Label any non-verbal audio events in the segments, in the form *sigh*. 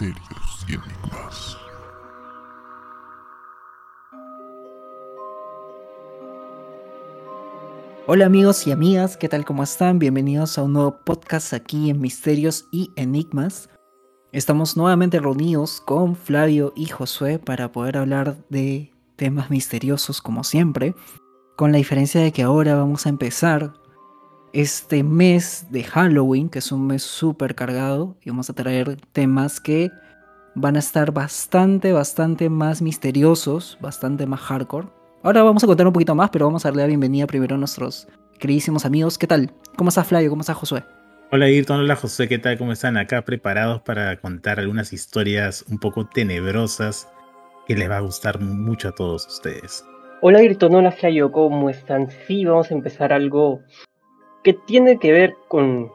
misterios y enigmas. Hola amigos y amigas, ¿qué tal? ¿Cómo están? Bienvenidos a un nuevo podcast aquí en Misterios y Enigmas. Estamos nuevamente reunidos con Flavio y Josué para poder hablar de temas misteriosos como siempre, con la diferencia de que ahora vamos a empezar este mes de Halloween, que es un mes súper cargado, y vamos a traer temas que van a estar bastante, bastante más misteriosos, bastante más hardcore. Ahora vamos a contar un poquito más, pero vamos a darle la bienvenida primero a nuestros queridísimos amigos. ¿Qué tal? ¿Cómo está Flavio? ¿Cómo está Josué? Hola Ayrton, hola José, ¿qué tal? ¿Cómo están acá? Preparados para contar algunas historias un poco tenebrosas que les va a gustar mucho a todos ustedes. Hola Ayrton, hola Flavio, ¿cómo están? Sí, vamos a empezar algo que tiene que ver con,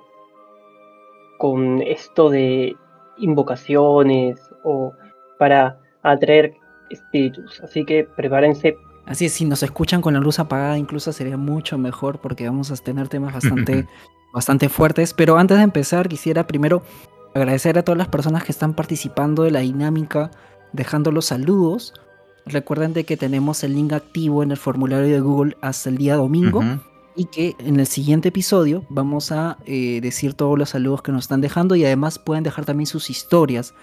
con esto de invocaciones o para atraer espíritus. Así que prepárense. Así es, si nos escuchan con la luz apagada, incluso sería mucho mejor porque vamos a tener temas bastante, *laughs* bastante fuertes. Pero antes de empezar, quisiera primero agradecer a todas las personas que están participando de la dinámica, dejando los saludos. Recuerden de que tenemos el link activo en el formulario de Google hasta el día domingo y que en el siguiente episodio vamos a eh, decir todos los saludos que nos están dejando y además pueden dejar también sus historias.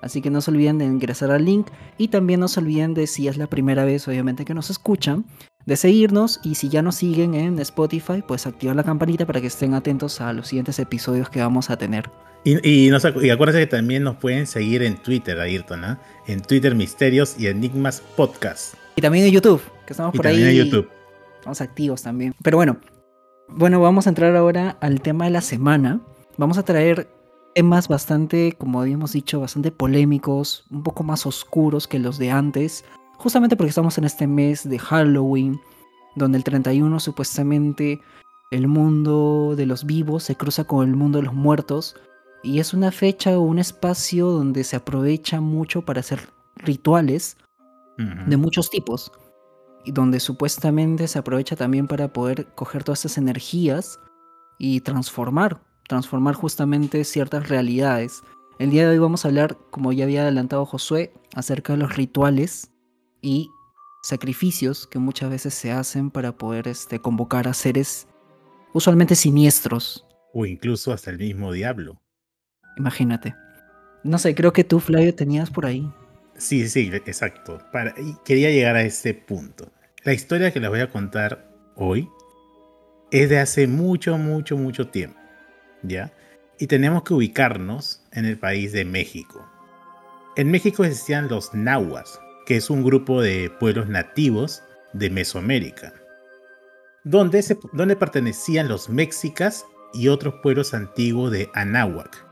Así que no se olviden de ingresar al link y también no se olviden de si es la primera vez obviamente que nos escuchan, de seguirnos y si ya nos siguen en Spotify, pues activar la campanita para que estén atentos a los siguientes episodios que vamos a tener. Y, y, acuérdense que también nos pueden seguir en Twitter, Ayrton, ¿eh? En Twitter Misterios y Enigmas Podcast. Y también en YouTube, que estamos y por también ahí. en YouTube. Estamos activos también. Pero bueno, bueno, vamos a entrar ahora al tema de la semana. Vamos a traer temas bastante, como habíamos dicho, bastante polémicos, un poco más oscuros que los de antes, justamente porque estamos en este mes de Halloween, donde el 31 supuestamente el mundo de los vivos se cruza con el mundo de los muertos, y es una fecha o un espacio donde se aprovecha mucho para hacer rituales de muchos tipos y donde supuestamente se aprovecha también para poder coger todas estas energías y transformar, transformar justamente ciertas realidades. El día de hoy vamos a hablar, como ya había adelantado Josué, acerca de los rituales y sacrificios que muchas veces se hacen para poder este, convocar a seres usualmente siniestros. O incluso hasta el mismo diablo. Imagínate. No sé, creo que tú, Flavio, tenías por ahí. Sí, sí, exacto. Para, quería llegar a este punto. La historia que les voy a contar hoy es de hace mucho, mucho, mucho tiempo. ¿Ya? Y tenemos que ubicarnos en el país de México. En México existían los nahuas, que es un grupo de pueblos nativos de Mesoamérica, donde, se, donde pertenecían los mexicas y otros pueblos antiguos de Anáhuac.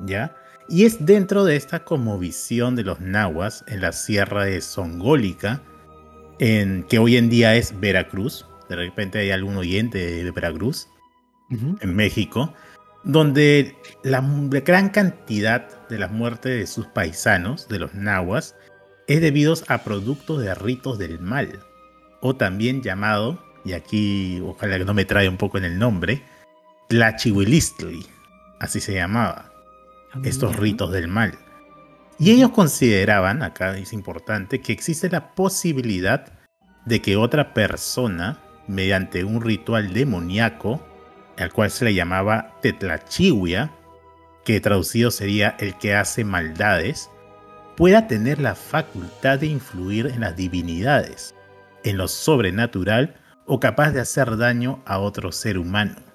¿Ya? Y es dentro de esta cosmovisión de los nahuas en la sierra de Songólica, en, que hoy en día es Veracruz. De repente hay algún oyente de Veracruz, en México, donde la, la gran cantidad de las muertes de sus paisanos, de los nahuas, es debido a productos de ritos del mal, o también llamado, y aquí ojalá que no me trae un poco en el nombre, Tlachihuilistli, así se llamaba estos ritos del mal. Y ellos consideraban, acá es importante, que existe la posibilidad de que otra persona, mediante un ritual demoníaco, al cual se le llamaba Tetlachihuia, que traducido sería el que hace maldades, pueda tener la facultad de influir en las divinidades, en lo sobrenatural o capaz de hacer daño a otro ser humano.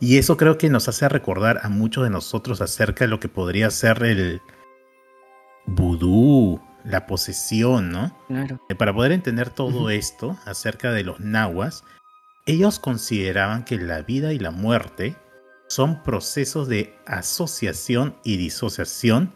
Y eso creo que nos hace recordar a muchos de nosotros acerca de lo que podría ser el vudú, la posesión, ¿no? Claro. Eh, Para poder entender todo esto acerca de los nahuas, ellos consideraban que la vida y la muerte son procesos de asociación y disociación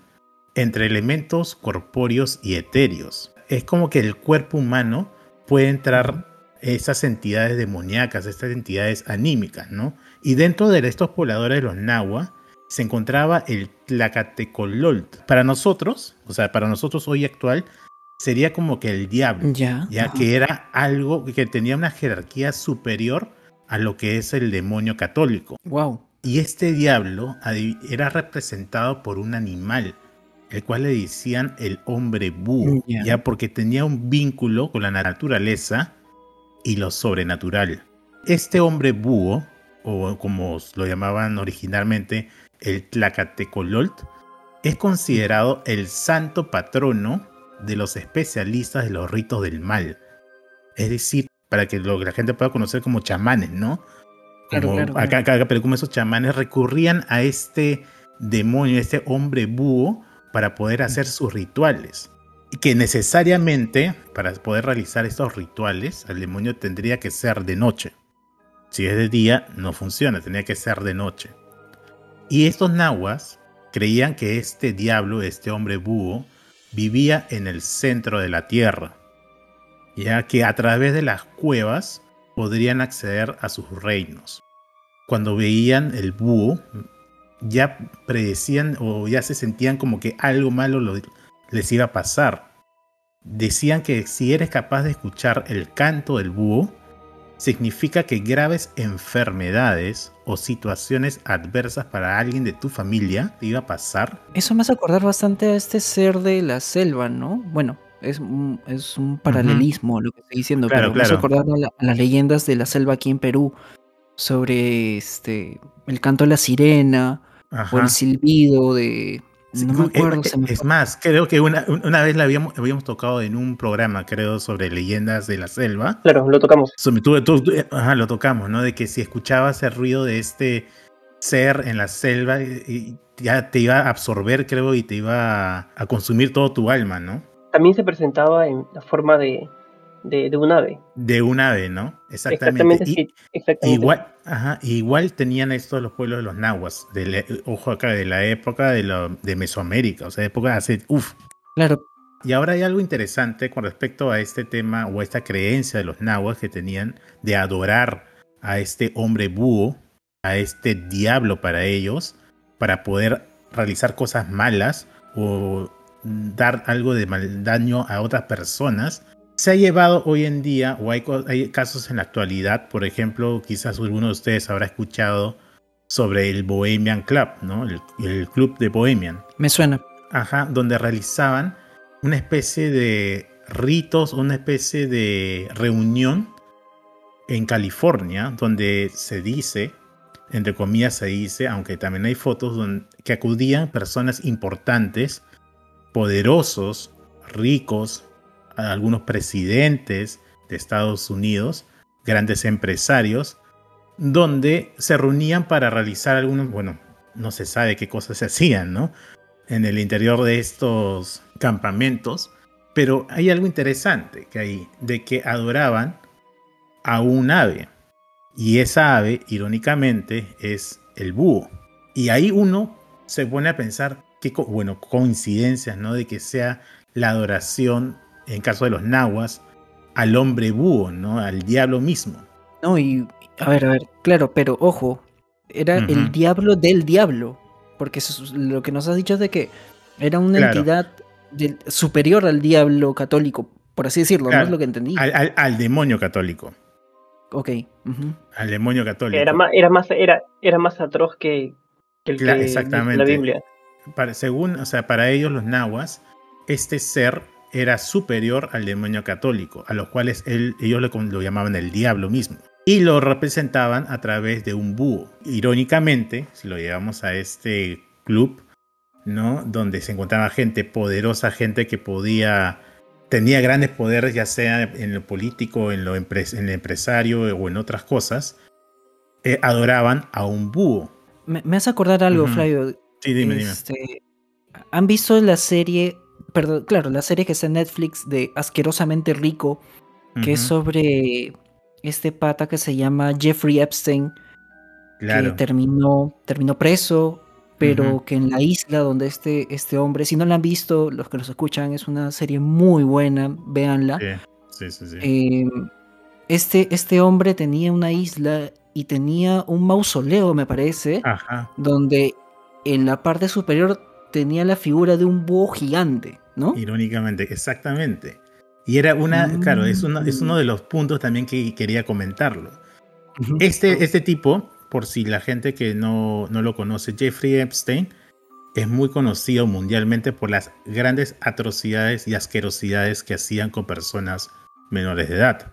entre elementos corpóreos y etéreos. Es como que el cuerpo humano puede entrar esas entidades demoníacas, estas entidades anímicas, ¿no? Y dentro de estos pobladores de los Nahua se encontraba el Tlacatecololt. Para nosotros, o sea, para nosotros hoy actual, sería como que el diablo, Ya. ya que era algo que tenía una jerarquía superior a lo que es el demonio católico. Wow. Y este diablo era representado por un animal, el cual le decían el hombre búho, ya porque tenía un vínculo con la naturaleza y lo sobrenatural. Este hombre búho, o como lo llamaban originalmente el Tlacatecololt, es considerado el santo patrono de los especialistas de los ritos del mal. Es decir, para que lo- la gente pueda conocer como chamanes, ¿no? Claro, Como claro, claro. acá, acá, pero como esos chamanes recurrían a este demonio, este hombre búho, para poder hacer sus rituales. Que necesariamente, para poder realizar estos rituales, el demonio tendría que ser de noche. Si es de día, no funciona, tendría que ser de noche. Y estos nahuas creían que este diablo, este hombre búho, vivía en el centro de la tierra, ya que a través de las cuevas podrían acceder a sus reinos. Cuando veían el búho, ya predecían o ya se sentían como que algo malo lo- les iba a pasar. Decían que si eres capaz de escuchar el canto del búho, significa que graves enfermedades o situaciones adversas para alguien de tu familia te iba a pasar. Eso me hace acordar bastante a este ser de la selva, ¿no? Bueno, es un, es un paralelismo lo que estoy diciendo, Claro, pero me hace acordar a, la- a las leyendas de la selva aquí en Perú sobre este el canto de la sirena o el silbido de Sí, no me acuerdo, se me es más, creo que una, una vez la habíamos, habíamos tocado en un programa, creo, sobre leyendas de la selva. Claro, lo tocamos. Sobre- tú- tú- tú- ajá, lo tocamos, ¿no? De que si escuchabas el ruido de este ser en la selva, eh, y ya te iba a absorber, creo, y te iba a, a consumir todo tu alma, ¿no? También se presentaba en la forma de, de, de un ave. De un ave, ¿no? Exactamente. Exactamente, Y- sí, exactamente. Igual, ajá, igual tenían estos los pueblos de los nahuas, de la- ojo acá, de la época de, lo- de Mesoamérica, o sea, época hace, uff. Claro, Y ahora hay algo interesante con respecto a este tema o a esta creencia de los nahuas que tenían de adorar a este hombre búho, a este diablo para ellos, para poder realizar cosas malas o dar algo de mal daño a otras personas. Se ha llevado hoy en día, o hay, casos en la actualidad, por ejemplo, quizás alguno de ustedes habrá escuchado sobre el Bohemian Club, ¿no? El, el club de Bohemian. me suena. Ajá, donde realizaban una especie de ritos, una especie de reunión en California, donde se dice, entre comillas se dice, aunque también hay fotos, donde, que acudían personas importantes, poderosos, ricos, algunos presidentes de Estados Unidos, grandes empresarios, donde se reunían para realizar algunos, bueno, no se sabe qué cosas se hacían, ¿no? En el interior de estos campamentos, pero hay algo interesante que hay, de que adoraban a un ave, y esa ave, irónicamente, es el búho. Y ahí uno se pone a pensar, qué bueno, coincidencias, ¿no? De que sea la adoración, en caso de los nahuas, al hombre búho, ¿no? Al diablo mismo. No, y a ver, a ver, claro, pero ojo, era el diablo del diablo, porque eso es lo que nos has dicho es de que era una Claro. entidad del- superior al diablo católico, por así decirlo, ¿no? Claro. Es lo que entendí. Al, al- al demonio católico. Ok. Al demonio católico. Era más, era más, era, era más atroz que, que el que dice exactamente. la Biblia. Para- según, o sea, para ellos los nahuas, este ser era superior al demonio católico, a los cuales él- ellos lo, lo llamaban el diablo mismo. Y lo representaban a través de un búho. Irónicamente, si lo llevamos a este club, ¿no? Donde se encontraba gente poderosa, gente que podía, tenía grandes poderes, ya sea en lo político, en lo, empres- en lo empresario o en otras cosas, eh, adoraban a un búho. Me, me hace acordar algo. Flavio. Sí, dime, dime. Este, ¿Han visto la serie, perdón, claro, la serie que está en Netflix de Asquerosamente Rico, que es sobre este pata que se llama Jeffrey Epstein, que terminó, terminó preso, pero que en la isla donde este, este hombre, si no la han visto, los que nos escuchan, es una serie muy buena, véanla. Sí, sí, sí. sí. Eh, este, este hombre tenía una isla y tenía un mausoleo, me parece, Ajá. donde en la parte superior tenía la figura de un búho gigante, ¿no? Irónicamente, exactamente. Y era una, claro, es uno, es uno de los puntos también que quería comentarlo. Este, este tipo, por si la gente que no, no lo conoce, Jeffrey Epstein, es muy conocido mundialmente por las grandes atrocidades y asquerosidades que hacían con personas menores de edad,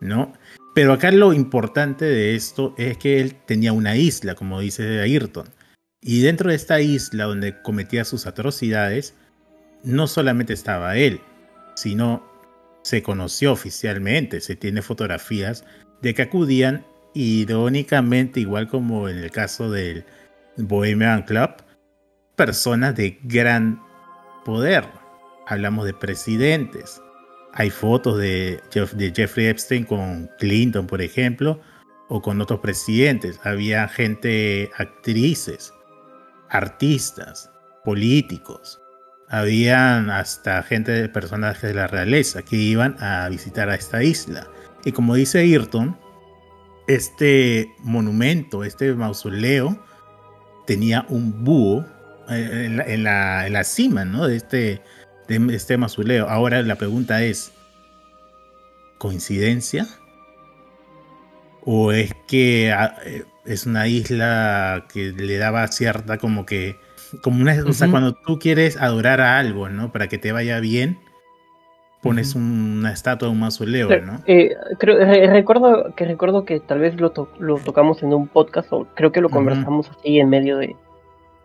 ¿no? Pero acá lo importante de esto es que él tenía una isla, como dice Ayrton. Y dentro de esta isla donde cometía sus atrocidades, no solamente estaba él, sino se conoció oficialmente, se tiene fotografías de que acudían irónicamente, igual como en el caso del Bohemian Club, personas de gran poder. Hablamos de presidentes. Hay fotos de, de Jeffrey Epstein con Clinton, por ejemplo, o con otros presidentes. Había gente, actrices, artistas, políticos. Habían hasta gente de personajes de la realeza que iban a visitar a esta isla. Y como dice Ayrton, este monumento, este mausoleo, tenía un búho eh, en la, en la, cima ¿no? de, este, de este mausoleo. Ahora la pregunta es, ¿coincidencia? ¿O es que ah, eh, es una isla que le daba cierta como que... Como una, O sea, cuando tú quieres adorar a algo, ¿no? Para que te vaya bien, pones una estatua, un mausoleo, ¿no? Eh, creo, recuerdo que recuerdo que tal vez lo, lo, tocamos en un podcast o creo que lo conversamos así en medio de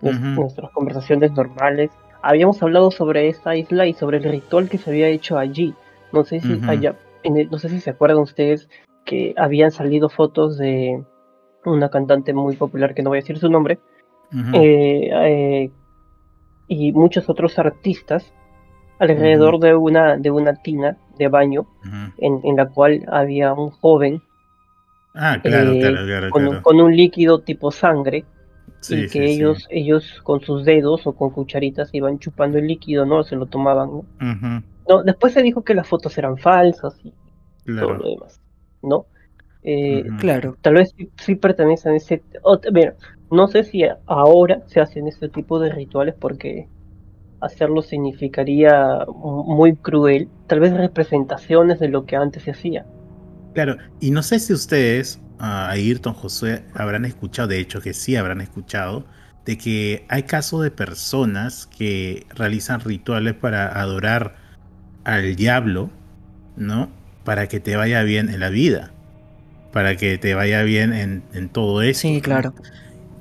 nuestras conversaciones normales. Habíamos hablado sobre esta isla y sobre el ritual que se había hecho allí. No sé si allá, no sé si se acuerdan ustedes que habían salido fotos de una cantante muy popular que no voy a decir su nombre eh, eh, y muchos otros artistas alrededor de una de una tina de baño en, la cual había un joven ah, eh, con, un líquido tipo sangre y que ellos ellos con sus dedos o con cucharitas iban chupando el líquido no se lo tomaban no, después se dijo que las fotos eran falsas y todo lo demás no eh, claro. tal vez sí, pertenecen a ese no sé si ahora se hacen este tipo de rituales porque hacerlo significaría muy cruel, tal vez representaciones de lo que antes se hacía. Claro, y no sé si ustedes, a Ayrton José, habrán escuchado, de hecho que sí habrán escuchado, de que hay casos de personas que realizan rituales para adorar al diablo, ¿no? Para que te vaya bien en la vida, para que te vaya bien en, todo eso. Sí, claro.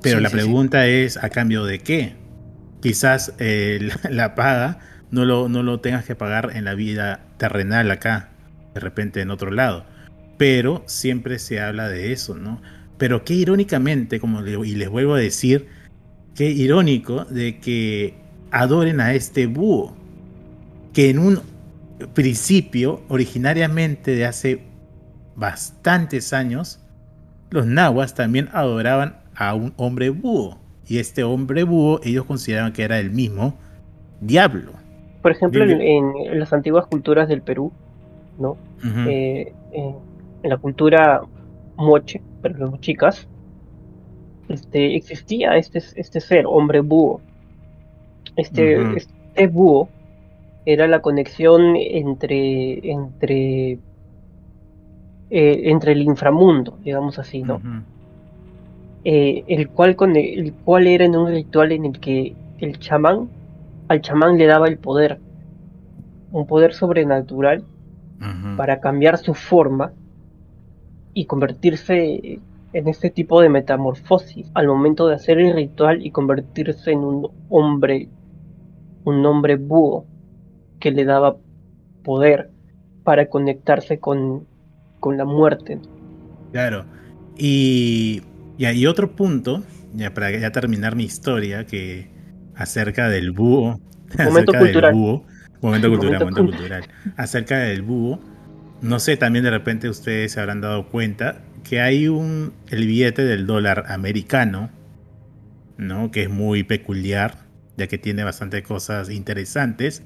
Pero la pregunta es, ¿a cambio de qué? quizás eh, *laughs* la, paga no lo, no lo tengas que pagar en la vida terrenal acá, de repente en otro lado. Pero siempre se habla de eso, ¿no? Pero qué irónicamente, como y les vuelvo a decir, qué irónico de que adoren a este búho, que en un principio, originariamente de hace bastantes años, los nahuas también adoraban a un hombre búho y este hombre búho ellos consideraban que era el mismo diablo. Por ejemplo, en, las antiguas culturas del Perú, ¿no? Eh, en la cultura moche, pero los chicas, este, existía este, este ser, hombre búho. Este, este búho era la conexión entre, entre, eh, entre el inframundo, digamos así, ¿no? Eh, el, cual con el, cual era en un ritual en el que el chamán, al chamán le daba el poder, un poder sobrenatural para cambiar su forma y convertirse en este tipo de metamorfosis al momento de hacer el ritual y convertirse en un hombre, un hombre búho que le daba poder para conectarse con, con la muerte. Claro. Y y hay otro punto, ya para ya terminar mi historia, que acerca del búho. *laughs* Momento cultural. momento cultural, momento, cultural. Acerca del búho. No sé, también de repente ustedes se habrán dado cuenta que hay un. el billete del dólar americano, ¿no? Que es muy peculiar, ya que tiene bastante cosas interesantes.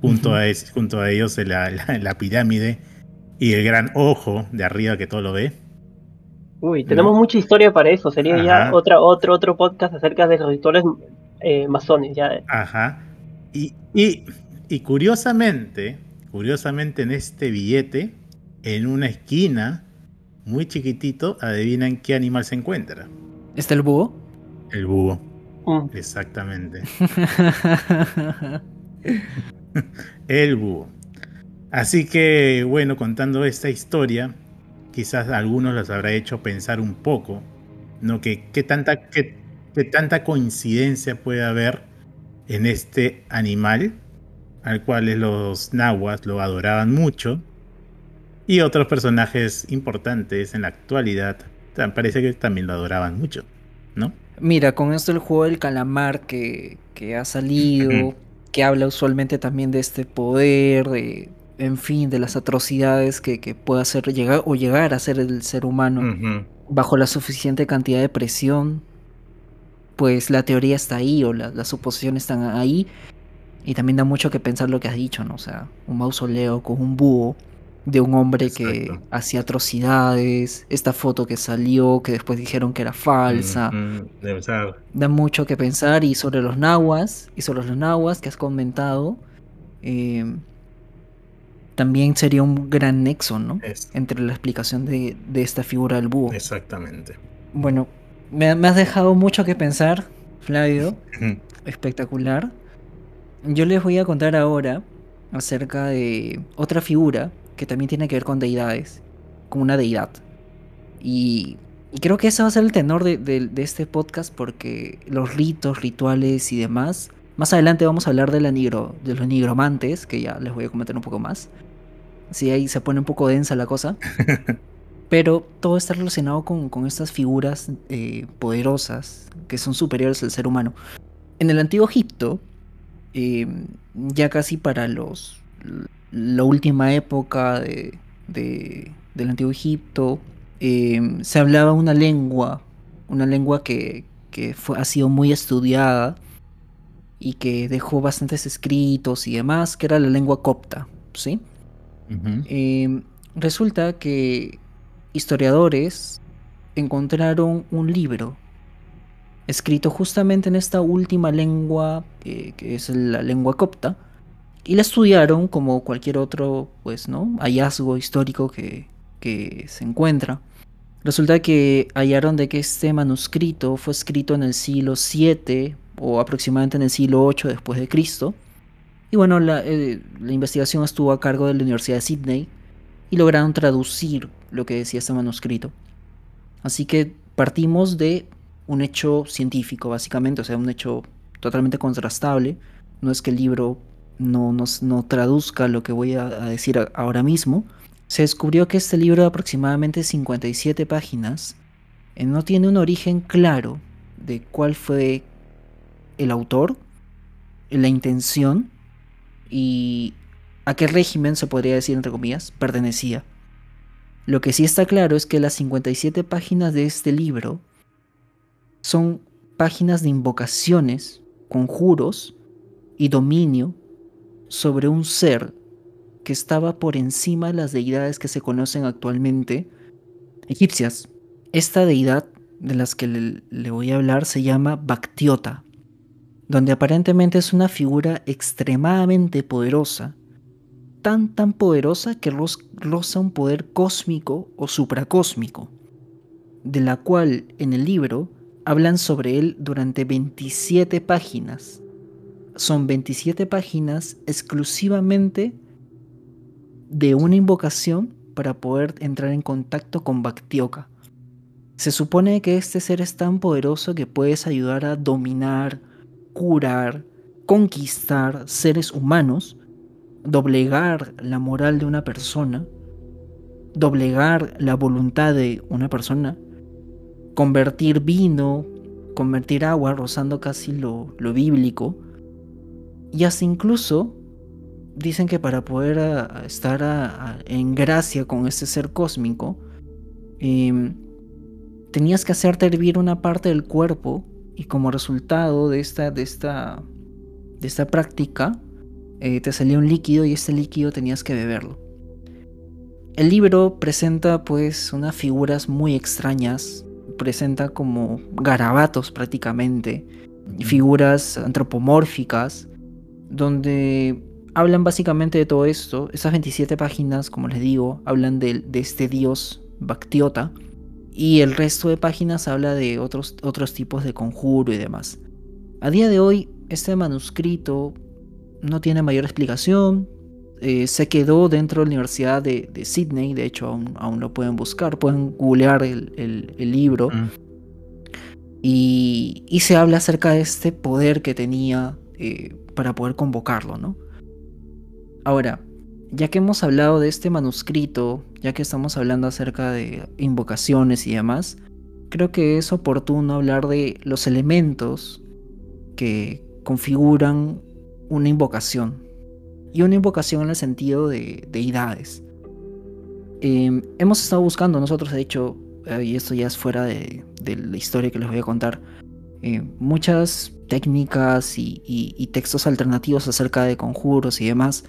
Junto, a, junto a ellos la, la pirámide y el gran ojo de arriba que todo lo ve. Uy, tenemos mucha historia para eso. Sería ya otra, otro, otro podcast acerca de los rituales eh, masones. Ya. Ajá. Y, y, y, curiosamente, curiosamente en este billete, en una esquina, muy chiquitito, adivinan qué animal se encuentra. ¿Está el búho? El búho. Mm. Exactamente. *laughs* El búho. Así que, bueno, contando esta historia, quizás a algunos los habrá hecho pensar un poco, ¿no? Que qué tanta, qué, qué tanta coincidencia puede haber en este animal, al cual los nahuas lo adoraban mucho, y otros personajes importantes en la actualidad, parece que también lo adoraban mucho, ¿no? Mira, con esto el juego del calamar que, que ha salido, que habla usualmente también de este poder, de, en fin, de las atrocidades que, que puede hacer llegar o llegar a ser el ser humano bajo la suficiente cantidad de presión, pues la teoría está ahí o la- las suposiciones están ahí. Y también da mucho que pensar lo que has dicho, ¿no? O sea, un mausoleo con un búho de un hombre que hacía atrocidades, esta foto que salió, que después dijeron que era falsa. Da mucho que pensar y sobre los nahuas, y sobre los nahuas que has comentado, eh, también sería un gran nexo, ¿no? Es- Entre la explicación de, de esta figura del búho. exactamente. Bueno, me, me has dejado mucho que pensar, Flavio. *laughs* Espectacular. Yo les voy a contar ahora acerca de otra figura que también tiene que ver con deidades, con una deidad. Y, y creo que ese va a ser el tenor de, de- de este podcast porque los ritos, rituales y demás. Más adelante vamos a hablar de, la nigro, de los nigromantes, que ya les voy a comentar un poco más. Sí, ahí se pone un poco densa la cosa. *laughs* Pero todo está relacionado con, con estas figuras eh, poderosas que son superiores al ser humano. En el antiguo Egipto, eh, ya casi para los la última época de, de- del antiguo Egipto, eh, se hablaba una lengua, una lengua que, que fue- ha sido muy estudiada y que dejó bastantes escritos y demás, que era la lengua copta, ¿sí? Eh, resulta que historiadores encontraron un libro escrito justamente en esta última lengua, eh, que es la lengua copta, y la estudiaron como cualquier otro, pues, ¿no? hallazgo histórico que, que se encuentra. Resulta que hallaron de que este manuscrito fue escrito en el siglo 7 o aproximadamente en el siglo 8 después de Cristo. Y bueno, la, eh, la investigación estuvo a cargo de la Universidad de Sydney y lograron traducir lo que decía este manuscrito. Así que partimos de un hecho científico, básicamente, o sea, un hecho totalmente contrastable. No es que el libro no, nos- no traduzca lo que voy a, decir ahora mismo. Se descubrió que este libro de aproximadamente 57 páginas eh, no tiene un origen claro de cuál fue el autor, la intención y a qué régimen se podría decir, entre comillas, pertenecía. Lo que sí está claro es que las 57 páginas de este libro son páginas de invocaciones, conjuros y dominio sobre un ser que estaba por encima de las deidades que se conocen actualmente egipcias. Esta deidad de las que le, voy a hablar se llama Bactiota, donde aparentemente es una figura extremadamente poderosa, tan tan poderosa que roz- roza un poder cósmico o supracósmico, de la cual en el libro hablan sobre él durante 27 páginas. Son 27 páginas exclusivamente de una invocación para poder entrar en contacto con Bactioca. Se supone que este ser es tan poderoso que puedes ayudar a dominar, curar, conquistar seres humanos, doblegar la moral de una persona, doblegar la voluntad de una persona, convertir vino, convertir agua, rozando casi lo, lo bíblico, y hasta incluso dicen que para poder a- a estar a- a- en gracia con este ser cósmico, em, tenías que hacerte hervir una parte del cuerpo y como resultado de esta, de esta, de esta práctica, eh, te salía un líquido y este líquido tenías que beberlo. El libro presenta pues unas figuras muy extrañas, presenta como garabatos prácticamente, figuras antropomórficas, donde hablan básicamente de todo esto. Esas 27 páginas, como les digo, hablan de, de este dios Bactiota, y el resto de páginas habla de otros, otros tipos de conjuro y demás. A día de hoy, este manuscrito no tiene mayor explicación. Eh, se quedó dentro de la Universidad de, Sydney, de hecho aún, lo pueden buscar, pueden googlear el, libro. Y, se habla acerca de este poder que tenía eh, para poder convocarlo, ¿no? Ahora, ya que hemos hablado de este manuscrito, ya que estamos hablando acerca de invocaciones y demás, creo que es oportuno hablar de los elementos que configuran una invocación. Y una invocación en el sentido de deidades. Em, hemos estado buscando nosotros, de hecho, eh, y esto ya es fuera de, la historia que les voy a contar, eh, muchas técnicas y, textos alternativos acerca de conjuros y demás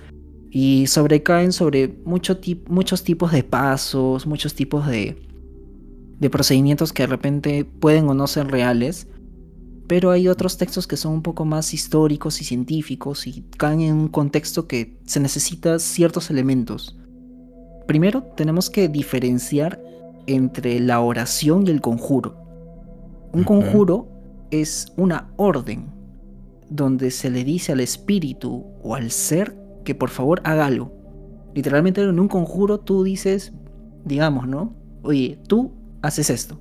y sobrecaen sobre muchos tipos de pasos, muchos tipos de, de procedimientos que de repente pueden o no ser reales, pero hay otros textos que son un poco más históricos y científicos y caen en un contexto que se necesitan ciertos elementos. Primero tenemos que diferenciar entre la oración y el conjuro. Un conjuro es una orden donde se le dice al espíritu o al ser que por favor haga algo. Literalmente en un conjuro tú dices, digamos, ¿no? Oye, tú haces esto.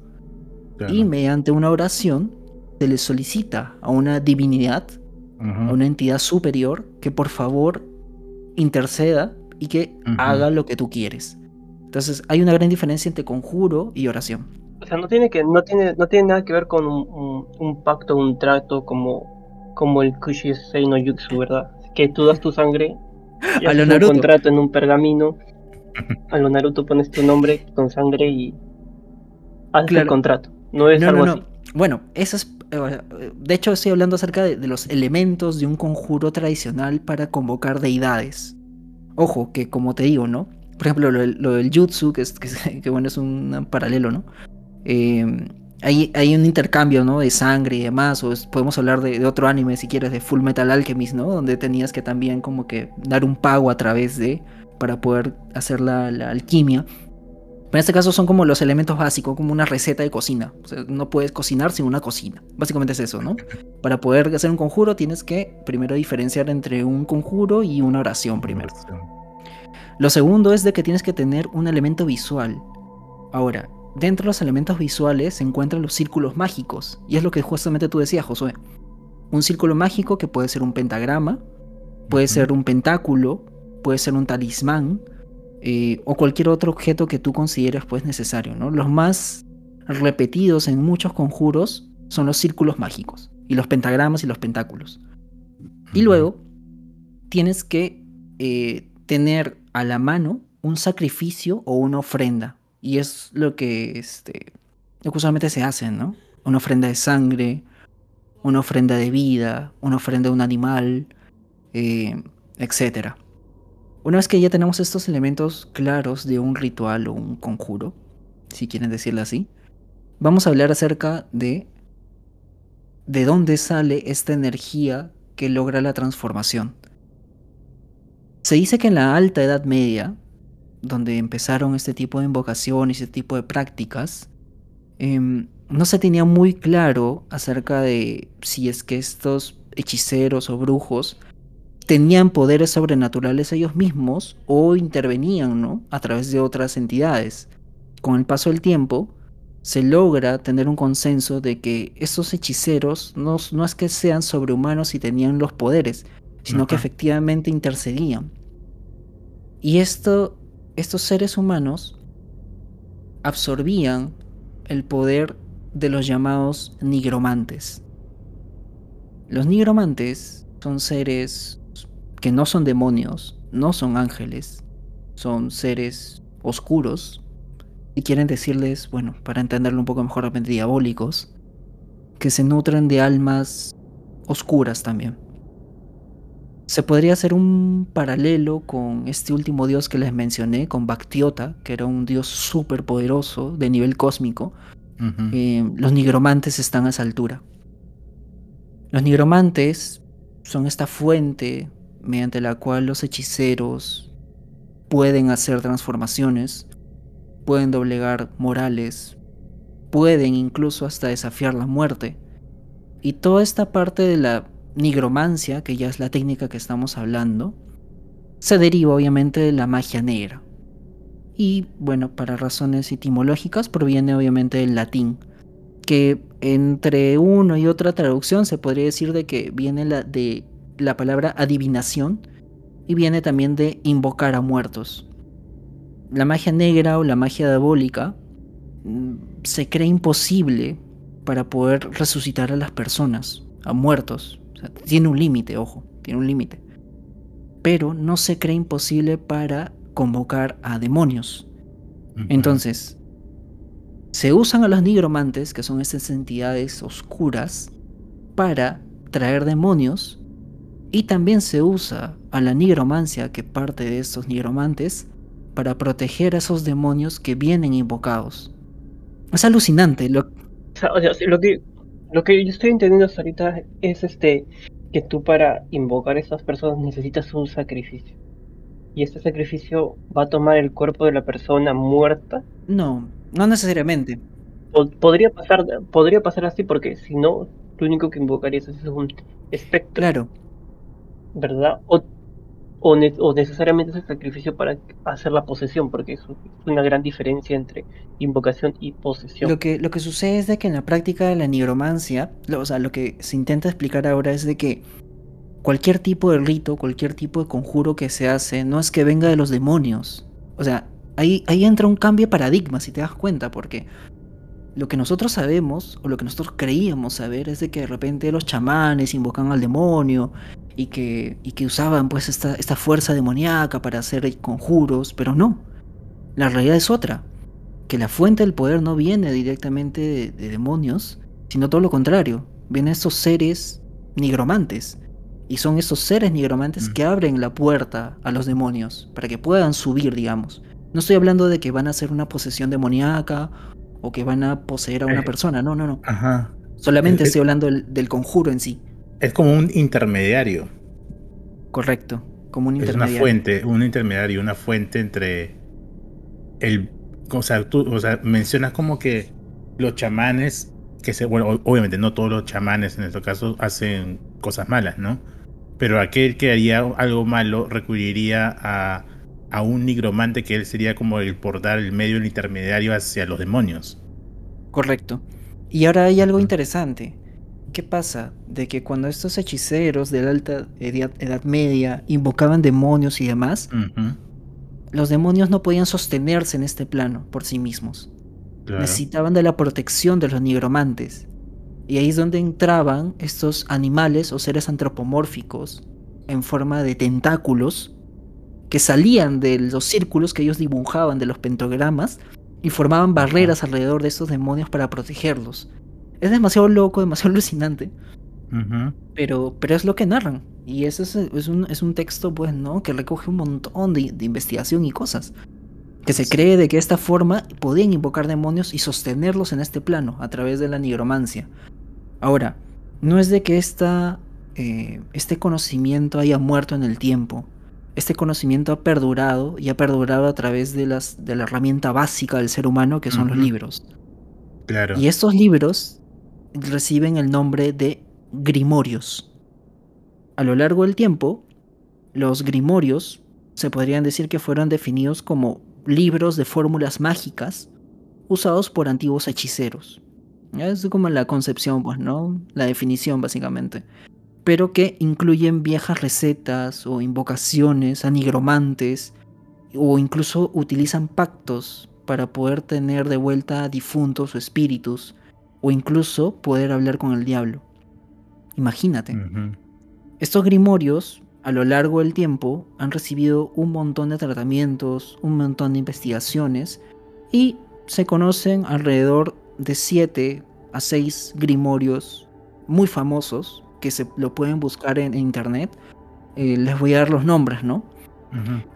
Y mediante una oración se le solicita a una divinidad, a una entidad superior, que por favor interceda y que haga lo que tú quieres. Entonces hay una gran diferencia entre conjuro y oración. O sea, no tiene, que, no tiene, no tiene nada que ver con un, pacto, un trato como, como el Kushisei no Jutsu, ¿verdad? Que tú das tu sangre a lo Naruto. un contrato en un pergamino. A lo Naruto pones tu nombre con sangre y haces el contrato. No es algo así. Bueno, eso es. Eh, de hecho, estoy hablando acerca de, los elementos de un conjuro tradicional para convocar deidades. Ojo, que como te digo, ¿no? Por ejemplo, lo, del jutsu, que, es, *laughs* que, bueno, es un paralelo, ¿no? Eh, hay, un intercambio, ¿no? De sangre y demás, o podemos hablar de, otro anime, si quieres, de Full Metal Alchemist, ¿no? Donde tenías que también como que dar un pago a través de, para poder hacer la, alquimia. Pero en este caso son como los elementos básicos, como una receta de cocina. O sea, no puedes cocinar sin una cocina. Básicamente es eso, ¿no? *laughs* Para poder hacer un conjuro tienes que primero diferenciar entre un conjuro y una oración primero. Lo segundo es de que tienes que tener un elemento visual. Ahora, dentro de los elementos visuales se encuentran los círculos mágicos, y es lo que justamente tú decías, Josué. Un círculo mágico que puede ser un pentagrama, puede ser un pentáculo, puede ser un talismán, eh, o cualquier otro objeto que tú consideres pues necesario. ¿no? Los más repetidos en muchos conjuros son los círculos mágicos, y los pentagramas y los pentáculos. Y luego tienes que eh, tener a la mano un sacrificio o una ofrenda y es lo que este, usualmente se hace, ¿no? Una ofrenda de sangre, una ofrenda de vida, una ofrenda de un animal, eh, etc. Una vez que ya tenemos estos elementos claros de un ritual o un conjuro, si quieren decirlo así, vamos a hablar acerca de de dónde sale esta energía que logra la transformación. Se dice que en la alta Edad Media, donde empezaron este tipo de invocaciones este tipo de prácticas, em, no se tenía muy claro acerca de si es que estos hechiceros o brujos tenían poderes sobrenaturales ellos mismos o intervenían ¿no? a través de otras entidades. Con el paso del tiempo, se logra tener un consenso de que estos hechiceros no, no es que sean sobrehumanos y tenían los poderes, sino que efectivamente intercedían. Y esto estos seres humanos absorbían el poder de los llamados nigromantes. Los nigromantes son seres que no son demonios, no son ángeles, son seres oscuros, y quieren decirles, bueno, para entenderlo un poco mejor, diabólicos, que se nutren de almas oscuras también. Se podría hacer un paralelo con este último dios que les mencioné, con Bactiota, que era un dios súper poderoso de nivel cósmico. Eh, los nigromantes están a esa altura. Los nigromantes son esta fuente mediante la cual los hechiceros pueden hacer transformaciones, pueden doblegar morales, pueden incluso hasta desafiar la muerte. Y toda esta parte de la nigromancia, que ya es la técnica que estamos hablando, se deriva obviamente de la magia negra. Y bueno, para razones etimológicas proviene obviamente del latín, que entre uno y otra traducción se podría decir de que viene la, de la palabra adivinación y viene también de invocar a muertos. La magia negra o la magia diabólica mm, se cree imposible para poder resucitar a las personas, a muertos. Tiene un límite, ojo, tiene un límite. Pero no se cree imposible para convocar a demonios. Entonces, se usan a los nigromantes, que son estas entidades oscuras, para traer demonios. Y también se usa a la nigromancia, que parte de estos nigromantes, para proteger a esos demonios que vienen invocados. Es alucinante. Lo, lo que lo que yo estoy entendiendo hasta ahorita es este que tú para invocar a esas personas necesitas un sacrificio. Y este sacrificio va a tomar el cuerpo de la persona muerta. No, no necesariamente. podría pasar, podría pasar así porque si no, lo único que invocarías es un espectro. Claro. ¿Verdad? O, o, necesariamente es el sacrificio para hacer la posesión, porque es una gran diferencia entre invocación y posesión. Lo que, lo que sucede es de que en la práctica de la nigromancia, o sea, lo que se intenta explicar ahora es de que cualquier tipo de rito, cualquier tipo de conjuro que se hace, no es que venga de los demonios. O sea, ahí, ahí entra un cambio de paradigma, si te das cuenta, porque lo que nosotros sabemos, o lo que nosotros creíamos saber, es de que de repente los chamanes invocan al demonio y que, y que usaban pues esta, esta fuerza demoníaca para hacer conjuros, pero no. La realidad es otra, que la fuente del poder no viene directamente de, de demonios, sino todo lo contrario, vienen estos seres nigromantes. Y son esos seres nigromantes mm. que abren la puerta a los demonios para que puedan subir, digamos. No estoy hablando de que van a hacer una posesión demoníaca o que van a poseer a una eh, persona, no, no, no. Ajá. Solamente estoy hablando del, conjuro en sí. Es como un intermediario. Correcto, como un intermediario. Es una fuente, un intermediario, una fuente entre el... O sea, tú o sea, mencionas como que los chamanes, que se, bueno, obviamente no todos los chamanes en este caso hacen cosas malas, ¿no? Pero aquel que haría algo malo recurriría a a un nigromante que él sería como el portal, el medio, el intermediario hacia los demonios. Correcto. Y ahora hay algo interesante. ¿Qué pasa? De que cuando estos hechiceros de la alta edad, media invocaban demonios y demás, los demonios no podían sostenerse en este plano por sí mismos. Necesitaban de la protección de los nigromantes. Y ahí es donde entraban estos animales o seres antropomórficos en forma de tentáculos que salían de los círculos que ellos dibujaban de los pentagramas y formaban barreras alrededor de estos demonios para protegerlos. Es demasiado loco, demasiado *laughs* alucinante. pero, pero es lo que narran. Y eso es, un, es un, texto, pues, ¿no? Que recoge un montón de, de, investigación y cosas. Que se cree de que de esta forma podían invocar demonios y sostenerlos en este plano, a través de la nigromancia. Ahora, no es de que esta, eh, este conocimiento haya muerto en el tiempo este conocimiento ha perdurado y ha perdurado a través de, las, de la herramienta básica del ser humano que son los libros. Claro. Y estos libros reciben el nombre de grimorios. A lo largo del tiempo, los grimorios se podrían decir que fueron definidos como libros de fórmulas mágicas usados por antiguos hechiceros. Es como la concepción, pues, ¿no? La definición, básicamente pero que incluyen viejas recetas o invocaciones a nigromantes o incluso utilizan pactos para poder tener de vuelta difuntos o espíritus o incluso poder hablar con el diablo. Imagínate. Estos grimorios a lo largo del tiempo han recibido un montón de tratamientos, un montón de investigaciones y se conocen alrededor de 7 a 6 grimorios muy famosos que se lo pueden buscar en, internet. Eh, les voy a dar los nombres, ¿no?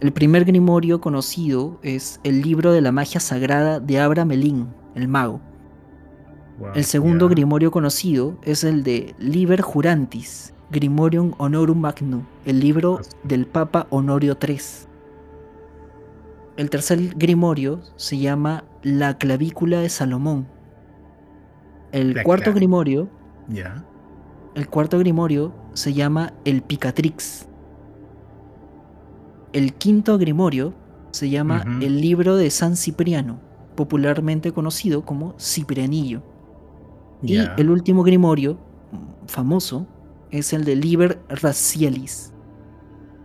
El primer grimorio conocido es el libro de la magia sagrada de Abra Melín, el mago. El segundo grimorio conocido es el de Liber Jurantis, Grimorium Honorum Magnum, el libro del Papa Honorio III. El tercer grimorio se llama La clavícula de Salomón. El cuarto grimorio el cuarto grimorio se llama el Picatrix. El quinto grimorio se llama el libro de San Cipriano, popularmente conocido como Ciprianillo. Y el último grimorio mm, famoso es el de Liber Racielis.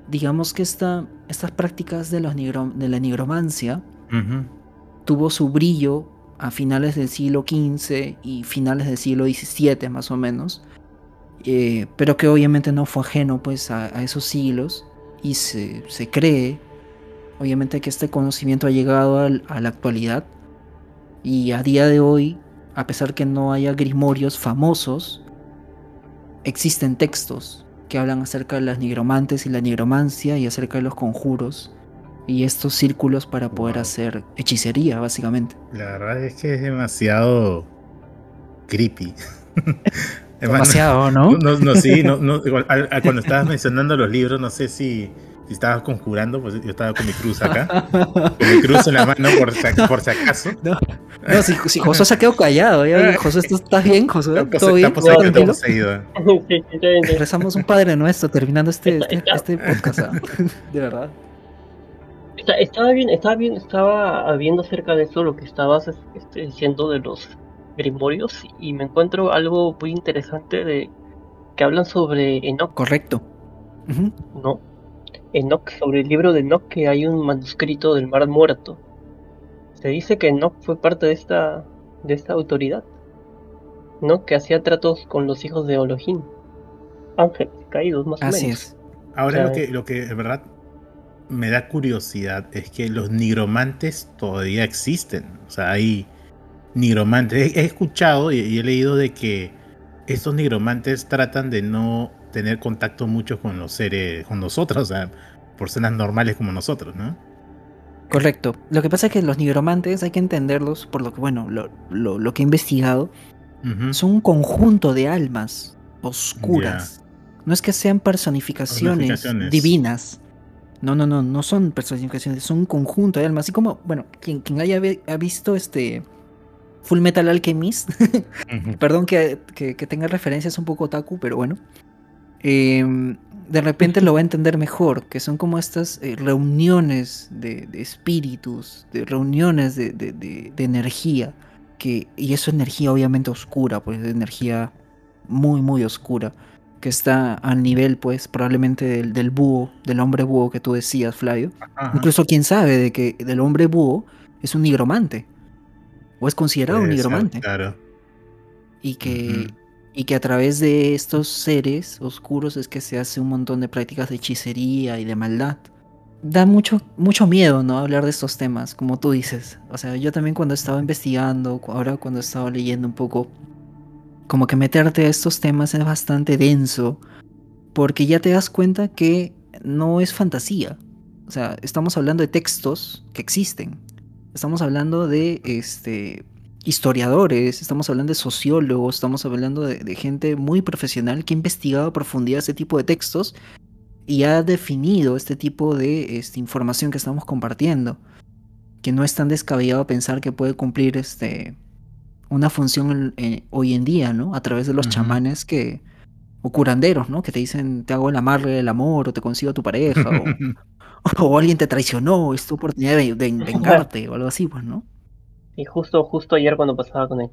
Digamos que esta, estas prácticas de, los nigro- de la nigromancia tuvo su brillo a finales del siglo XV y finales del siglo XVII más o menos, eh, pero que obviamente no fue ajeno pues a, a esos siglos y se, se cree obviamente que este conocimiento ha llegado al- a la actualidad. Y a día de hoy, a pesar que no haya grimorios famosos, existen textos que hablan acerca de las nigromantes y la nigromancia y acerca de los conjuros y estos círculos para poder Wow. hacer hechicería, básicamente. La verdad es que es demasiado creepy. *laughs* Demasiado, ¿no? No, no, no, sí, no, no, cuando estabas mencionando los libros, no sé si, si estabas conjurando, pues yo estaba con mi cruz acá, con mi cruz en la mano por, si- por si acaso. No, no, si, si Josué se ha quedado callado. Ya, Josué, ¿tú ¿estás bien? Está ¿Todo bien? está poseído, está ¿Tranquilo? poseído. Rezamos un Padre Nuestro terminando este, Está- este, está- este podcast. ¿ah? *laughs* De verdad. Está- Estaba bien, estaba bien, estaba viendo acerca de eso lo que estabas este, diciendo de los grimorios y me encuentro algo muy interesante de que hablan sobre Enoch, Correcto. Ujú. ¿no? Enoch, sobre el libro de Enoch que hay un manuscrito del Mar Muerto. Se dice que Enoch fue parte de esta de esta autoridad, ¿no? Que hacía tratos con los hijos de Elohim, ángeles caídos más o Así menos. es. Ahora O lo que, lo que de verdad me da curiosidad es que los nigromantes todavía existen. O sea, hay nigromantes. He, he escuchado y, y he leído de que estos nigromantes tratan de no tener contacto mucho con los seres, con nosotros, o sea, personas normales como nosotros, ¿no? Correcto. Lo que pasa es que los nigromantes hay que entenderlos por lo que, bueno, lo, lo- lo que he investigado. Son un conjunto de almas oscuras. No es que sean personificaciones, Personificaciones. divinas. No, no, no, no son personificaciones, son un conjunto de almas. Así como, bueno, quien, quien haya ha visto este Full Metal Alchemist, *laughs* perdón que, que- que tenga referencias un poco otaku, pero bueno. Em, de repente lo va a entender mejor, que son como estas eh, reuniones de, de espíritus, de reuniones de, de- energía, que, y eso es energía obviamente oscura, pues energía muy, muy oscura, que está al nivel pues probablemente del, del búho, del hombre búho que tú decías, Flavio. Ajá. Incluso quién sabe de que el hombre búho es un nigromante, o es considerado un ser, nigromante Claro. y que. Y que a través de estos seres oscuros es que se hace un montón de prácticas de hechicería y de maldad. Da mucho, mucho miedo, ¿no? Hablar de estos temas, como tú dices. O sea, yo también cuando estaba investigando, ahora cuando estaba leyendo un poco, como que meterte a estos temas es bastante denso, porque ya te das cuenta que no es fantasía. O sea, estamos hablando de textos que existen. Estamos hablando de este historiadores, estamos hablando de sociólogos, estamos hablando de, de gente muy profesional que ha investigado a profundidad este tipo de textos y ha definido este tipo de este, información que estamos compartiendo. Que no es tan descabellado pensar que puede cumplir este, una función eh, hoy en día, ¿no? A través de los chamanes que. o curanderos, ¿no? Que te dicen, te hago el amarre del amor, o te consigo a tu pareja, o, *laughs* o alguien te traicionó, es tu oportunidad de, de *laughs* vengarte, o algo así, pues, ¿no? Y justo, justo ayer cuando pasaba con el,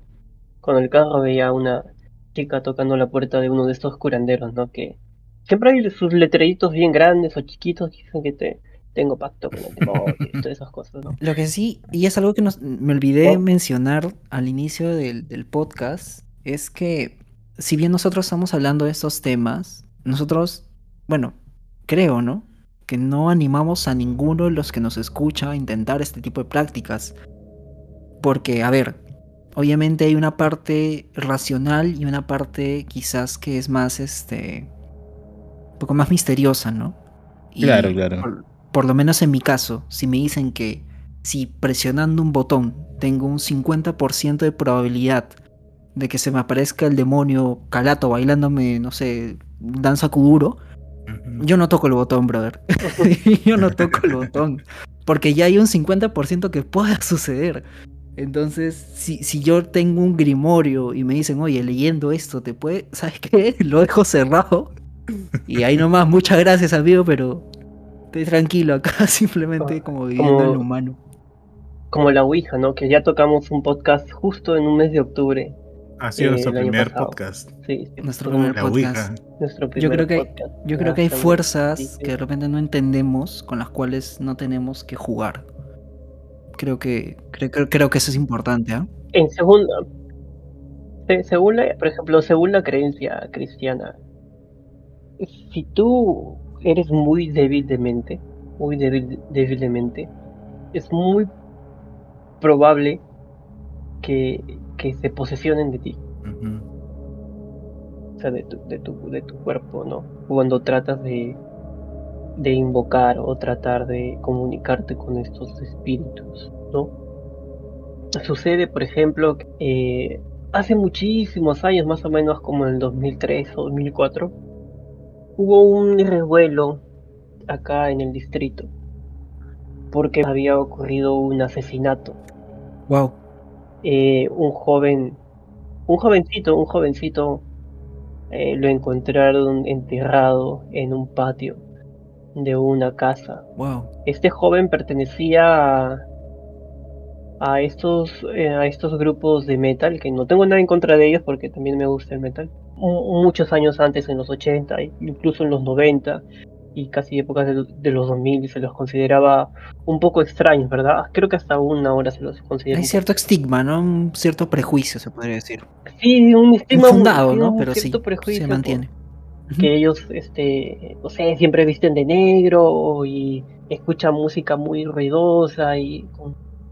con el carro veía a una chica tocando la puerta de uno de estos curanderos, ¿no? Que siempre hay sus letreritos bien grandes o chiquitos que dicen que te tengo pacto con el *laughs* demonio y todas esas cosas, ¿no? Lo que sí, y es algo que nos, me olvidé mencionar al inicio del, del podcast, es que si bien nosotros estamos hablando de estos temas, nosotros, bueno, creo, ¿no? Que no animamos a ninguno de los que nos escucha a intentar este tipo de prácticas. Porque, a ver, obviamente hay una parte racional y una parte quizás que es más, este, un poco más misteriosa, ¿no? Y Claro, claro. Por, por lo menos en mi caso, si me dicen que si presionando un botón tengo un 50% de probabilidad de que se me aparezca el demonio calato bailándome, no sé, danza kuduro, yo no toco el botón, brother. *laughs* yo no toco el botón. Porque ya hay un 50% que pueda suceder. Entonces, si, si yo tengo un grimorio y me dicen, oye, leyendo esto, ¿te puede? *laughs* ¿Sabes qué? Lo dejo cerrado. Y ahí nomás, muchas gracias, amigo, pero estoy tranquilo acá, *laughs* simplemente como viviendo en lo humano. Como la Ouija, ¿no? Que ya tocamos un podcast justo en un mes de octubre. Ha sido Eh, nuestro primer pasado. podcast. Sí, sí, Nuestro primer La podcast. Ouija. nuestro Yo primer creo que, podcast. yo creo que hay fuerzas sí, sí. que de repente no entendemos con las cuales no tenemos que jugar. Creo que, creo, creo, creo que eso es importante, ¿ah? En segunda, se- según la, por ejemplo, según la creencia cristiana, si tú eres muy débil de mente, muy débil, débil de mente, es muy probable que, que se posesionen de ti, o sea, de tu, de tu, de tu cuerpo, ¿no? Cuando tratas de, de invocar o tratar de comunicarte con estos espíritus, ¿no? Sucede, por ejemplo, eh, hace muchísimos años, más o menos como en el 2003 o 2004, hubo un revuelo acá en el distrito porque había ocurrido un asesinato. Wow. Eh, un joven, un jovencito, un jovencito eh, lo encontraron enterrado en un patio de una casa. Wow. Este joven pertenecía a, a estos eh, a estos grupos de metal que no tengo nada en contra de ellos porque también me gusta el metal. Mu- muchos años antes, en los 80, incluso en los 90 y casi épocas de, de los 2000 se los consideraba un poco extraños, ¿verdad? Creo que hasta aún ahora se los considera. Hay cierto estigma, ¿no? Un cierto prejuicio, se podría decir. Sí, un estigma Infundado, sí, ¿no? un Pero sí, prejuicio se por- que ellos, este, no sé, siempre visten de negro y escuchan música muy ruidosa y,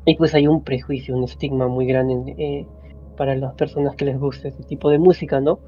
y pues hay un prejuicio, un estigma muy grande eh, para las personas que les gusta este tipo de música, ¿no?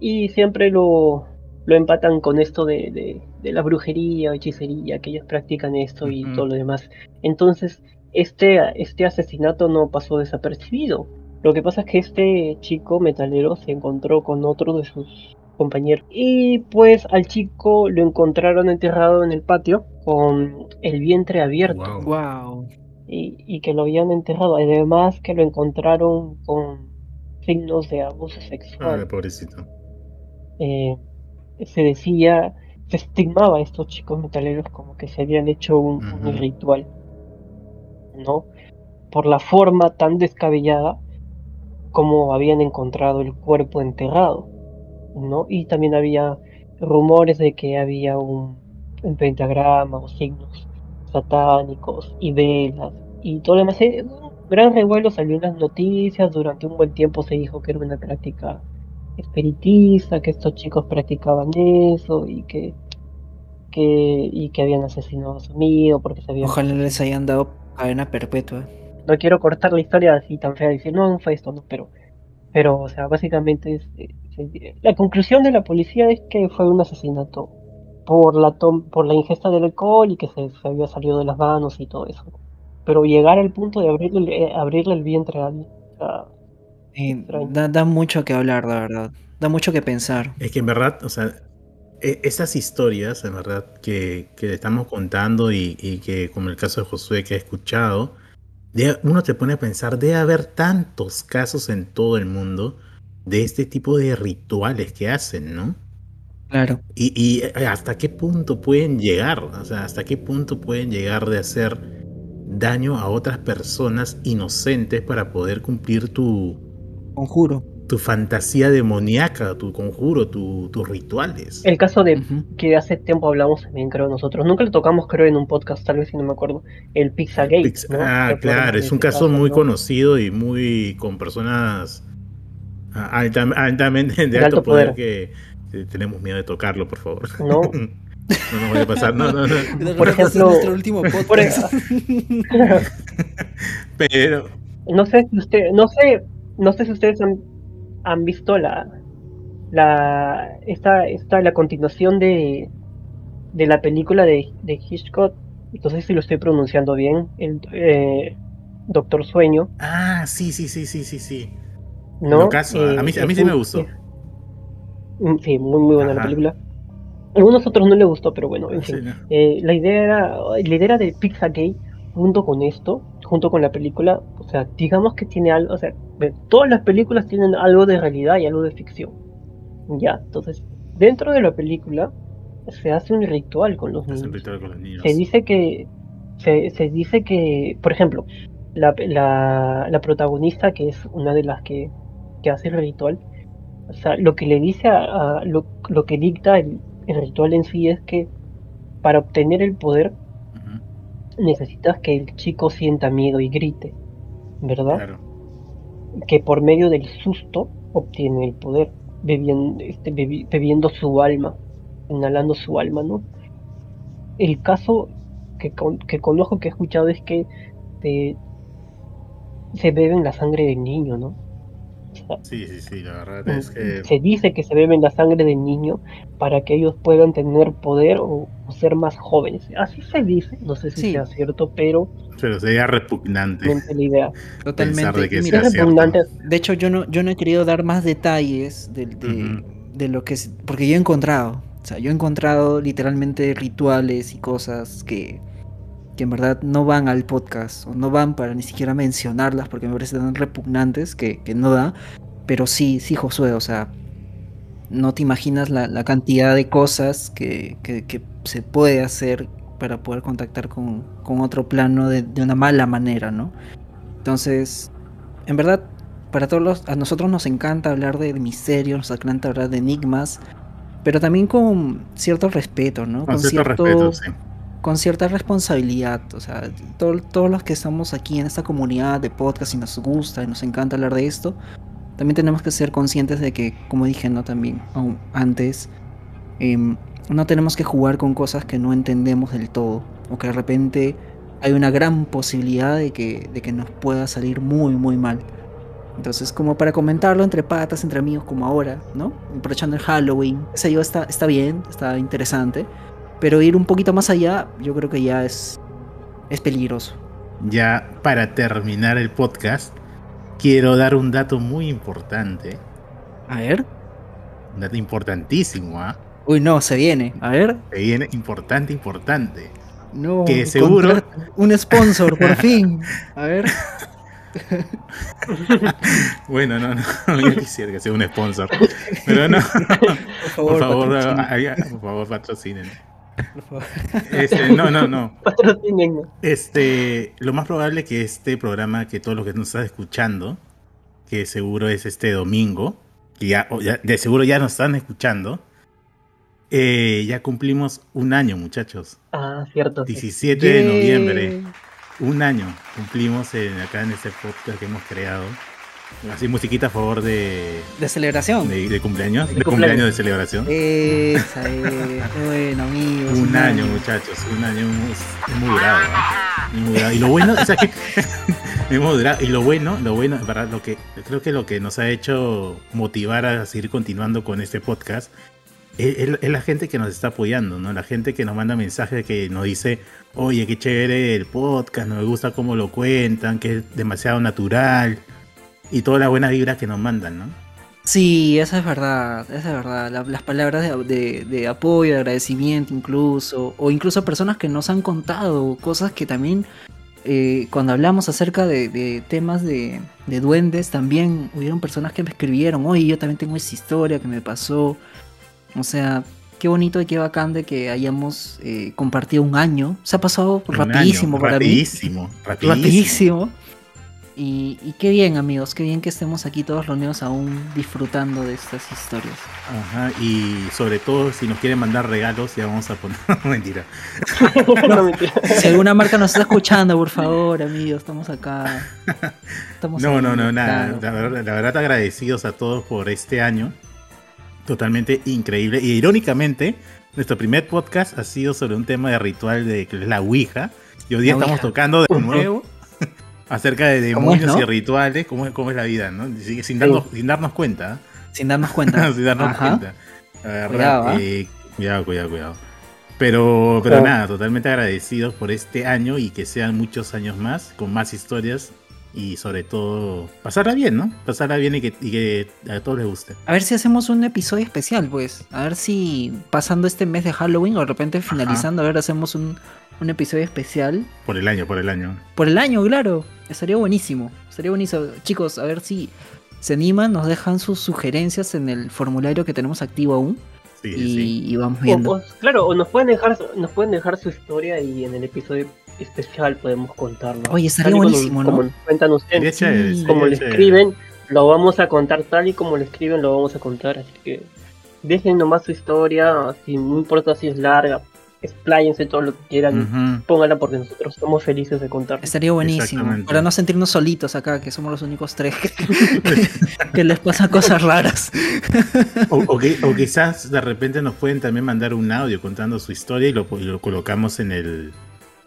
Y siempre lo, lo empatan con esto de, de, de la brujería, hechicería, que ellos practican esto y todo lo demás. Entonces, este, este asesinato no pasó desapercibido. Lo que pasa es que este chico metalero se encontró con otro de sus compañero. Y pues al chico lo encontraron enterrado en el patio con el vientre abierto Wow. Wow. y, y que lo habían enterrado. Además que lo encontraron con signos de abuso Ah, sexual. pobrecito. Eh, se decía, se estigmaba a estos chicos metaleros como que se habían hecho un, ritual, ¿no? Por la forma tan descabellada como habían encontrado el cuerpo enterrado, ¿no? Y también había rumores de que había un, un pentagrama o signos satánicos y velas y todo lo demás. Eh, Un gran revuelo salió en las noticias, durante un buen tiempo se dijo que era una práctica espiritista, que estos chicos practicaban eso y que, que, y que habían asesinado a su amigo porque se habían... Ojalá les hayan dado cadena perpetua. No quiero cortar la historia así tan fea y decir, no, no fue esto, no, pero, pero, o sea, básicamente es, eh, la conclusión de la policía es que fue un asesinato por la tom- por la ingesta del alcohol y que se, se había salido de las manos y todo eso. Pero llegar al punto de abrirle, eh, abrirle el vientre a alguien, da, da mucho que hablar, la verdad. Da mucho que pensar. Es que en verdad, o sea, e- esas historias, en verdad, que, que le estamos contando y, y que, como el caso de Josué que ha escuchado, de- uno te pone a pensar, debe haber tantos casos en todo el mundo de este tipo de rituales que hacen, ¿no? Claro. Y, y hasta qué punto pueden llegar, o sea, hasta qué punto pueden llegar de hacer daño a otras personas inocentes para poder cumplir tu, Conjuro. tu fantasía demoníaca, tu conjuro, tu- tus rituales. el caso de que hace tiempo hablamos también, creo nosotros, nunca lo tocamos, creo, en un podcast, tal vez si no me acuerdo, el Pizzagate. Pix- ¿no? Ah, ¿Se acuerdan claro, es un caso muy no? conocido y muy con personas ah, alta- altamente de, De alto, alto poder, poder. que tenemos miedo de tocarlo, por favor. *laughs* No. *laughs* no nos vaya a pasar, no, no, no. *laughs* Por ejemplo, nuestro último por- podcast. Pero No sé si usted, no sé, no sé si ustedes han, han visto la, la, esta, esta, la continuación de, de la película de, de Hitchcock. No sé si lo estoy pronunciando bien, el eh, Doctor Sueño, Ah, sí, sí, sí, sí, sí, sí. ¿No? Caso, a mí- a mí sí me gustó. mm, sí, muy, muy buena la película. A algunos otros no le gustó, pero bueno, en Sí, fin. ¿no? Eh, la idea era, la idea era de Pizzagate junto con esto, junto con la película, O sea, digamos que tiene algo, o sea, todas las películas tienen algo de realidad y algo de ficción. Ya, entonces, dentro de la película se hace un ritual con los niños. ritual con los niños. Se dice que, se, se dice que, por ejemplo, la, la, la protagonista, que es una de las que, que hace el ritual, o sea, lo que le dice a, a- lo, lo que dicta el, el ritual en sí es que para obtener el poder necesitas que el chico sienta miedo y grite, ¿verdad? Claro. Que por medio del susto obtiene el poder, bebiendo, este, bebi- bebiendo su alma, inhalando su alma, ¿no? El caso que, con- que conozco, que he escuchado, es que eh, se beben la sangre del niño, ¿no? Sea, Sí, sí, sí, la verdad Mm, es que. Se dice que se beben la sangre del niño para que ellos puedan tener poder o, o ser más jóvenes. Así se dice, no sé si Sí. sea cierto, pero Pero sería repugnante. la idea. Totalmente. de que sea mira, cierto. repugnante. de hecho, yo no, yo no he querido dar más detalles de, de, Ujú. de lo que es. Porque yo he encontrado. O sea, yo he encontrado literalmente rituales y cosas que, que en verdad no van al podcast. O no van para ni siquiera mencionarlas porque me parecen tan repugnantes que, que no da. Pero sí, sí, Josué, o sea. No te imaginas la, la cantidad de cosas que, que- que se puede hacer para poder contactar con, con otro plano de, de una mala manera, ¿no? Entonces, en verdad, para todos los, a nosotros nos encanta hablar de misterios, nos encanta hablar de enigmas, pero también con cierto respeto, ¿no? Con cierto respeto, sí. Con cierta responsabilidad. O sea, todo- todos los que estamos aquí en esta comunidad de podcast y nos gusta y nos encanta hablar de esto, también tenemos que ser conscientes de que, como dije, ¿no? También antes, em, no tenemos que jugar con cosas que no entendemos del todo, o que de repente hay una gran posibilidad de que, de que nos pueda salir muy, muy mal. Entonces, como para comentarlo entre patas, entre amigos, como ahora, ¿no? Aprovechando el Halloween, sé yo, está, está bien, está interesante. Pero ir un poquito más allá, yo creo que ya es, es peligroso. Ya para terminar el podcast, quiero dar un dato muy importante. A ver. Un dato importantísimo, ¿ah? Uy, no, se viene. A ver. Que viene importante, importante. No. Que seguro- Un sponsor, por *laughs* fin. A ver. *laughs* Bueno, no, no, *laughs* yo quisiera que sea un sponsor. Pero no, Por favor, por favor, patrocina, haga- por favor, patrocinen. Por favor. Este, no, no, no. *laughs* Este, lo más probable que este programa, que todos los que nos están escuchando, que seguro es este domingo, que ya, de seguro ya nos están escuchando, eh, ya cumplimos un año, muchachos. Ah, cierto. sí. 17 de Yay. noviembre, un año cumplimos en- acá en este podcast que hemos creado. Así, musiquita a favor de, De celebración. de, de cumpleaños, De de, cumpleaños. cumpleaños de celebración. Esa es. Bueno, amigos. Un año, muchachos, un año es, muy durado. ¿no? Es muy durado. Y lo bueno, o sea *laughs* que. Y lo bueno, lo bueno, en verdad, lo que creo que lo que nos ha hecho motivar a seguir continuando con este podcast es la gente que nos está apoyando, ¿no? La gente que nos manda mensajes que nos dice, oye, qué chévere el podcast, no me gusta cómo lo cuentan, que es demasiado natural. Y toda la buena vibra que nos mandan, ¿no? Sí, eso es verdad, eso es verdad. La- las palabras de, de- de apoyo, de agradecimiento incluso, o incluso personas que nos han contado cosas que también, eh, cuando hablamos acerca de, de temas de, de duendes, también hubieron personas que me escribieron, oye, yo también tengo esa historia que me pasó. O sea, qué bonito y qué bacán de que hayamos eh, compartido un año. Se ha pasado Un año, rapidísimo para mí. rapidísimo, rapidísimo. Y, y qué bien, amigos, qué bien que estemos aquí todos reunidos aún disfrutando de estas historias. Ajá, y sobre todo si nos quieren mandar regalos, ya vamos a poner. *laughs* Mentira. *laughs* no, mentira. Si alguna marca nos está escuchando, por favor, amigos, estamos acá. Estamos No, no, no, nada. La verdad, la verdad, agradecidos a todos por este año. Totalmente increíble. Y irónicamente, nuestro primer podcast ha sido sobre un tema de ritual de que es la Ouija. Y hoy día La estamos Ouija. tocando de nuevo acerca de ¿Cómo es, demonios no? y rituales, cómo, es- cómo es la vida, ¿no? Sin, sin darnos, sin darnos cuenta. ¿eh? Sin darnos *laughs* cuenta. sin darnos Ajá. cuenta. La verdad, Cuidado, ¿ah? eh, cuidado, cuidado, cuidado. Pero, pero Oh. nada, totalmente agradecidos por este año y que sean muchos años más, con más historias y sobre todo pasarla bien, ¿no? Pasarla bien y que, y que a todos les guste. A ver si hacemos un episodio especial, pues. A ver si pasando este mes de Halloween o de repente finalizando, a ver, hacemos un, un episodio especial. Por el año, por el año. Por el año, claro. Estaría buenísimo. Estaría buenísimo. Chicos, a ver si se animan, nos dejan sus sugerencias en el formulario que tenemos activo aún. Sí, y, sí, sí. y vamos viendo. o- claro, o nos pueden dejar nos pueden dejar su historia y en el episodio especial podemos contarlo. Oye, estaría y como- buenísimo, ¿no? Como nos cuentan ustedes, sí, como lo chévere. escriben, lo vamos a contar tal y como lo escriben, lo vamos a contar. Así que dejen nomás su historia, si no importa si es larga, expláyense todo lo que quieran, pónganla porque nosotros estamos felices de contarla. Estaría buenísimo. Para no sentirnos solitos acá, que somos los únicos tres que, *laughs* que les pasan cosas raras. O, o que- o quizás de repente nos pueden también mandar un audio contando su historia y lo, y lo colocamos en el,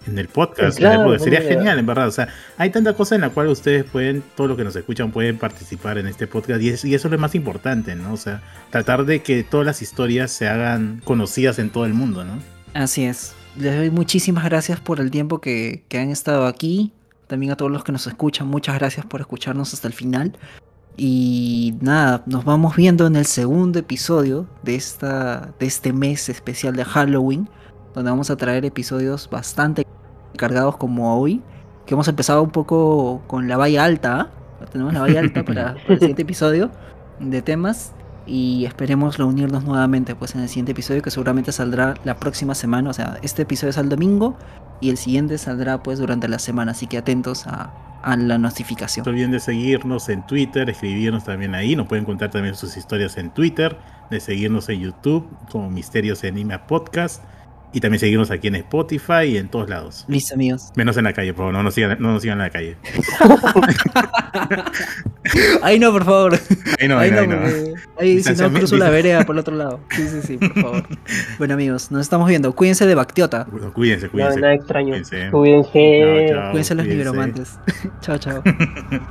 en el podcast. Sería genial, en verdad. O sea, hay tanta cosa en la cual ustedes pueden, todos los que nos escuchan, pueden participar en este podcast y, es- y eso es lo más importante, ¿no? O sea, tratar de que todas las historias se hagan conocidas en todo el mundo, ¿no? Así es. Les doy muchísimas gracias por el tiempo que, que han estado aquí. También a todos los que nos escuchan, muchas gracias por escucharnos hasta el final. Y nada, nos vamos viendo en el segundo episodio de, esta, de este mes especial de Halloween, donde vamos a traer episodios bastante cargados como hoy, que hemos empezado un poco con la valla alta. ¿ah? Tenemos la valla alta para, para el siguiente *laughs* episodio de temas y esperemos reunirnos nuevamente pues en el siguiente episodio que seguramente saldrá la próxima semana, o sea, este episodio sale el domingo y el siguiente saldrá pues durante la semana, así que atentos a, la No notificación. se olviden de seguirnos en Twitter, escribirnos también ahí. Nos pueden contar también sus historias en Twitter, de seguirnos en YouTube como Misterios Enigma Podcast y también seguirnos aquí en Spotify y en todos lados. Listo amigos. Menos en la calle, por favor, no nos sigan, no nos sigan en la calle. *laughs* Ahí no, por favor. Ahí no, ahí ahí no, no, ahí no. porque ahí si no cruzo la vereda por el otro lado. Sí, sí, sí, por favor. *laughs* bueno amigos, nos estamos viendo. Cuídense de Bactiota. Bueno, Cuídense, No, cuídense. nada extraño. Cuídense. Cuídense. Chao, chao. Cuídense los cuídense. nigromantes. *laughs* chao, chao.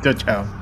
chao, chao.